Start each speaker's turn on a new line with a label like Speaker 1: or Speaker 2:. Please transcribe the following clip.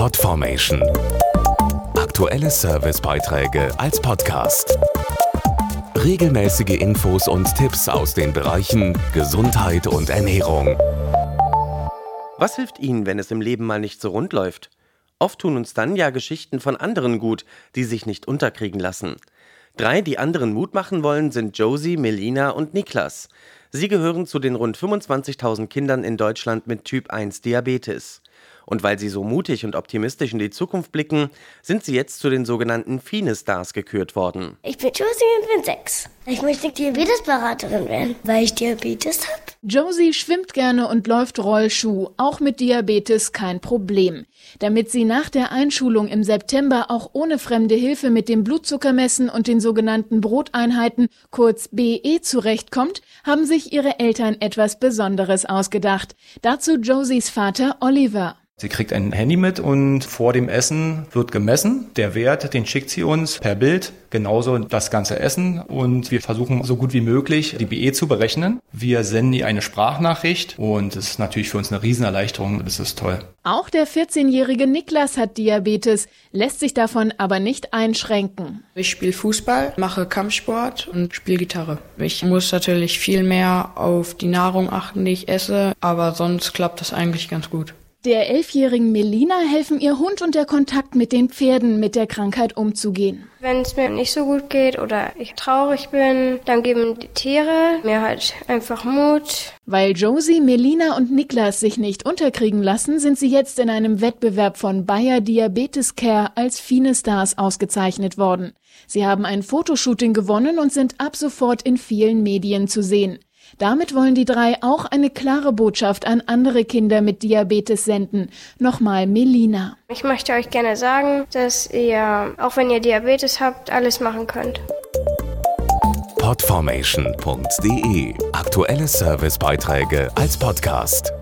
Speaker 1: Podformation. Aktuelle Servicebeiträge als Podcast. Regelmäßige Infos und Tipps aus den Bereichen Gesundheit und Ernährung.
Speaker 2: Was hilft Ihnen, wenn es im Leben mal nicht so rund läuft? Oft tun uns dann ja Geschichten von anderen gut, die sich nicht unterkriegen lassen. Drei, die anderen Mut machen wollen, sind Josie, Melina und Niklas. Sie gehören zu den rund 25.000 Kindern in Deutschland mit Typ 1 Diabetes. Und weil sie so mutig und optimistisch in die Zukunft blicken, sind sie jetzt zu den sogenannten Fine-Stars gekürt worden.
Speaker 3: Ich bin Josie und bin sechs. Ich möchte Diabetesberaterin werden, weil ich Diabetes habe.
Speaker 4: Josie schwimmt gerne und läuft Rollschuh, auch mit Diabetes kein Problem. Damit sie nach der Einschulung im September auch ohne fremde Hilfe mit dem Blutzuckermessen und den sogenannten Broteinheiten, kurz BE, zurechtkommt, haben sich ihre Eltern etwas Besonderes ausgedacht. Dazu Josies Vater Oliver.
Speaker 5: Sie kriegt ein Handy mit und vor dem Essen wird gemessen. Der Wert, den schickt sie uns per Bild, genauso das ganze Essen und wir versuchen so gut wie möglich die BE zu berechnen. Wir senden ihr eine Sprachnachricht und es ist natürlich für uns eine Riesenerleichterung. Das ist toll.
Speaker 4: Auch der 14-jährige Niklas hat Diabetes, lässt sich davon aber nicht einschränken.
Speaker 6: Ich spiele Fußball, mache Kampfsport und spiele Gitarre. Ich muss natürlich viel mehr auf die Nahrung achten, die ich esse, aber sonst klappt das eigentlich ganz gut.
Speaker 4: Der elfjährigen Melina helfen ihr Hund und der Kontakt mit den Pferden mit der Krankheit umzugehen.
Speaker 7: Wenn es mir nicht so gut geht oder ich traurig bin, dann geben die Tiere mir halt einfach Mut.
Speaker 4: Weil Josie, Melina und Niklas sich nicht unterkriegen lassen, sind sie jetzt in einem Wettbewerb von Bayer Diabetes Care als Fine Stars ausgezeichnet worden. Sie haben ein Fotoshooting gewonnen und sind ab sofort in vielen Medien zu sehen. Damit wollen die drei auch eine klare Botschaft an andere Kinder mit Diabetes senden. Nochmal Melina.
Speaker 7: Ich möchte euch gerne sagen, dass ihr, auch wenn ihr Diabetes habt, alles machen könnt.
Speaker 1: Podformation.de Aktuelle Servicebeiträge als Podcast.